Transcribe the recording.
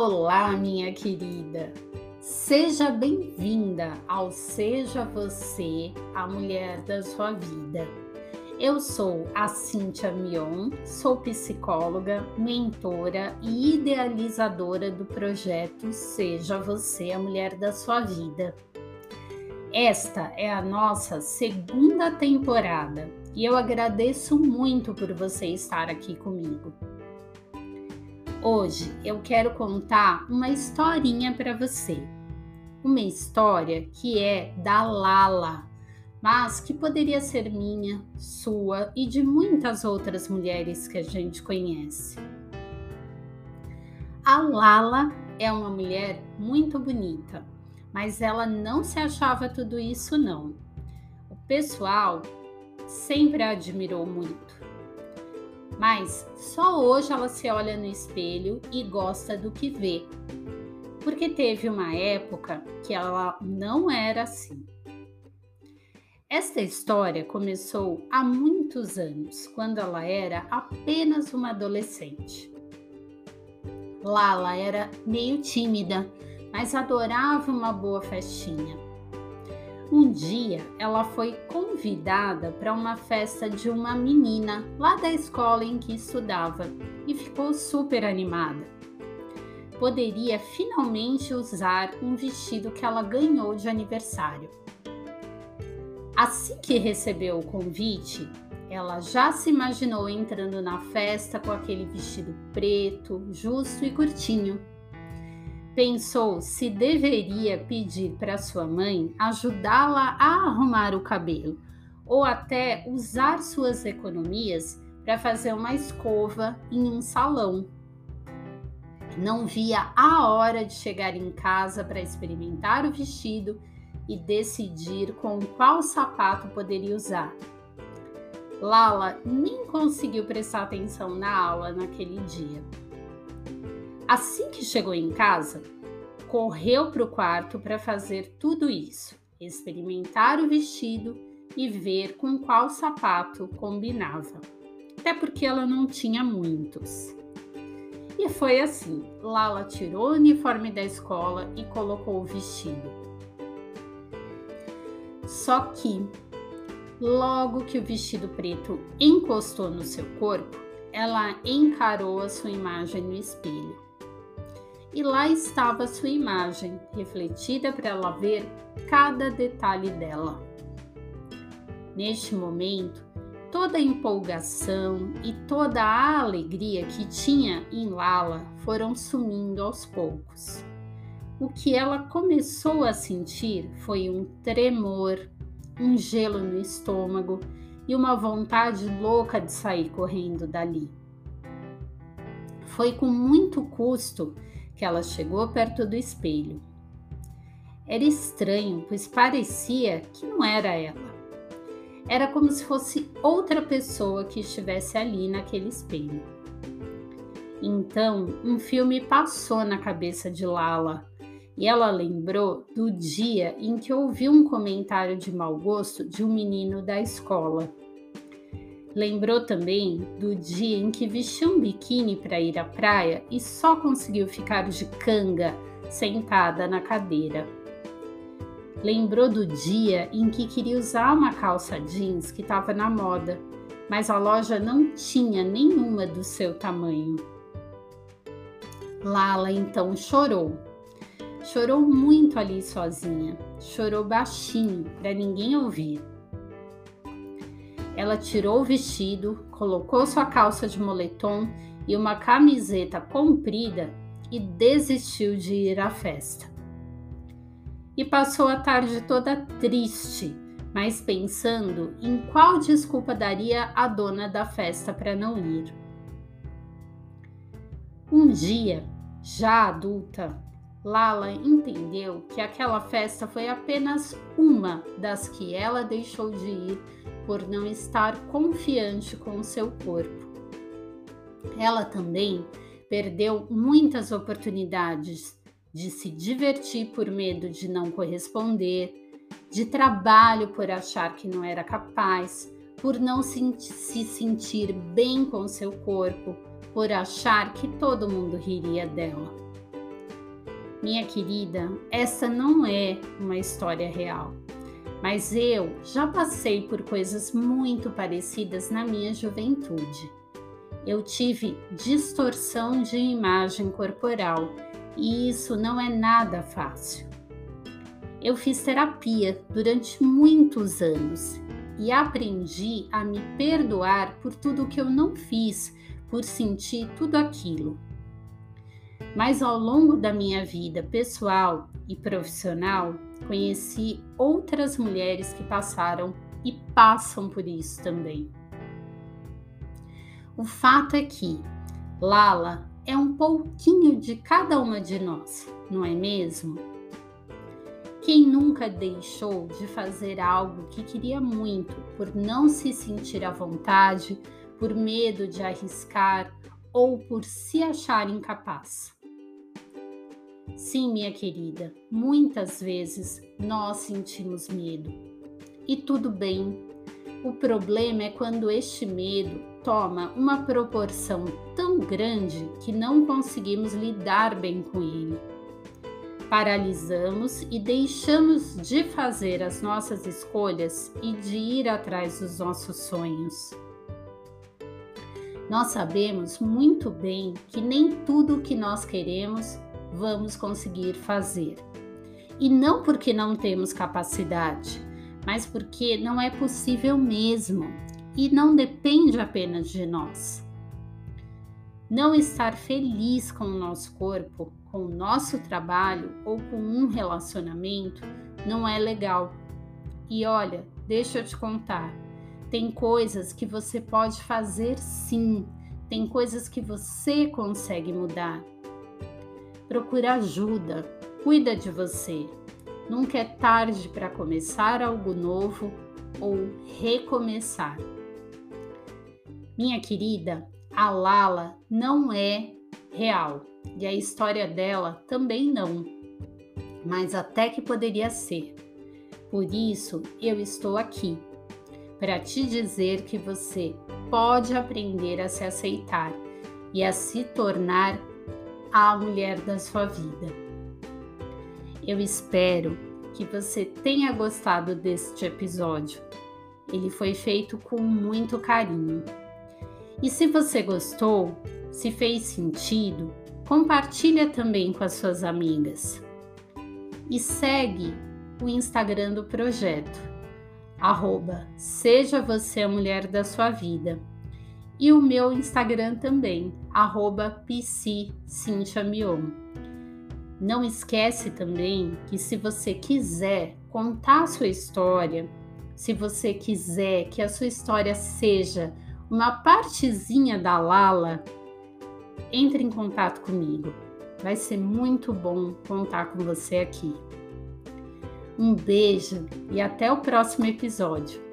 Olá, minha querida! Seja bem-vinda ao Seja Você a Mulher da Sua Vida. Eu sou a Cíntia Mion, sou psicóloga, mentora e idealizadora do projeto Seja Você a Mulher da Sua Vida. Esta é a nossa segunda temporada e eu agradeço muito por você estar aqui comigo. Hoje eu quero contar uma historinha para você. Uma história que é da Lala, mas que poderia ser minha, sua e de muitas outras mulheres que a gente conhece. A Lala é uma mulher muito bonita, mas ela não se achava tudo isso não. O pessoal sempre a admirou muito mas só hoje ela se olha no espelho e gosta do que vê. Porque teve uma época que ela não era assim. Esta história começou há muitos anos, quando ela era apenas uma adolescente. Lala era meio tímida, mas adorava uma boa festinha. Um dia ela foi convidada para uma festa de uma menina lá da escola em que estudava e ficou super animada. Poderia finalmente usar um vestido que ela ganhou de aniversário. Assim que recebeu o convite, ela já se imaginou entrando na festa com aquele vestido preto, justo e curtinho pensou se deveria pedir para sua mãe ajudá-la a arrumar o cabelo ou até usar suas economias para fazer uma escova em um salão. Não via a hora de chegar em casa para experimentar o vestido e decidir com qual sapato poderia usar. Lala nem conseguiu prestar atenção na aula naquele dia. Assim que chegou em casa, correu para o quarto para fazer tudo isso, experimentar o vestido e ver com qual sapato combinava. Até porque ela não tinha muitos. E foi assim: Lala tirou o uniforme da escola e colocou o vestido. Só que, logo que o vestido preto encostou no seu corpo, ela encarou a sua imagem no espelho e lá estava sua imagem, refletida para ela ver cada detalhe dela. Neste momento, toda a empolgação e toda a alegria que tinha em Lala foram sumindo aos poucos. O que ela começou a sentir foi um tremor, um gelo no estômago e uma vontade louca de sair correndo dali. Foi com muito custo que ela chegou perto do espelho. Era estranho, pois parecia que não era ela. Era como se fosse outra pessoa que estivesse ali naquele espelho. Então, um filme passou na cabeça de Lala e ela lembrou do dia em que ouviu um comentário de mau gosto de um menino da escola. Lembrou também do dia em que vestiu um biquíni para ir à praia e só conseguiu ficar de canga sentada na cadeira. Lembrou do dia em que queria usar uma calça jeans que estava na moda, mas a loja não tinha nenhuma do seu tamanho. Lala então chorou. Chorou muito ali sozinha, chorou baixinho para ninguém ouvir. Ela tirou o vestido, colocou sua calça de moletom e uma camiseta comprida e desistiu de ir à festa. E passou a tarde toda triste, mas pensando em qual desculpa daria a dona da festa para não ir. Um dia, já adulta, Lala entendeu que aquela festa foi apenas uma das que ela deixou de ir por não estar confiante com o seu corpo. Ela também perdeu muitas oportunidades de se divertir por medo de não corresponder, de trabalho por achar que não era capaz, por não se, se sentir bem com seu corpo, por achar que todo mundo riria dela. Minha querida, essa não é uma história real, mas eu já passei por coisas muito parecidas na minha juventude. Eu tive distorção de imagem corporal e isso não é nada fácil. Eu fiz terapia durante muitos anos e aprendi a me perdoar por tudo que eu não fiz, por sentir tudo aquilo mas ao longo da minha vida pessoal e profissional, conheci outras mulheres que passaram e passam por isso também. O fato é que Lala é um pouquinho de cada uma de nós, não é mesmo? Quem nunca deixou de fazer algo que queria muito por não se sentir à vontade, por medo de arriscar ou por se achar incapaz? Sim, minha querida, muitas vezes nós sentimos medo. E tudo bem. O problema é quando este medo toma uma proporção tão grande que não conseguimos lidar bem com ele. Paralisamos e deixamos de fazer as nossas escolhas e de ir atrás dos nossos sonhos. Nós sabemos muito bem que nem tudo o que nós queremos vamos conseguir fazer. E não porque não temos capacidade, mas porque não é possível mesmo e não depende apenas de nós. Não estar feliz com o nosso corpo, com o nosso trabalho ou com um relacionamento não é legal. E olha, deixa eu te contar, tem coisas que você pode fazer sim, tem coisas que você consegue mudar. Procura ajuda, cuida de você. Nunca é tarde para começar algo novo ou recomeçar. Minha querida, a Lala não é real e a história dela também não, mas até que poderia ser. Por isso eu estou aqui para te dizer que você pode aprender a se aceitar e a se tornar a mulher da sua vida. Eu espero que você tenha gostado deste episódio. Ele foi feito com muito carinho. E se você gostou, se fez sentido, compartilha também com as suas amigas. E segue o Instagram do projeto, arroba Seja Você a Mulher da Sua Vida e o meu Instagram também, arroba Não esquece também que se você quiser contar a sua história, se você quiser que a sua história seja uma partezinha da Lala, entre em contato comigo. Vai ser muito bom contar com você aqui. Um beijo e até o próximo episódio.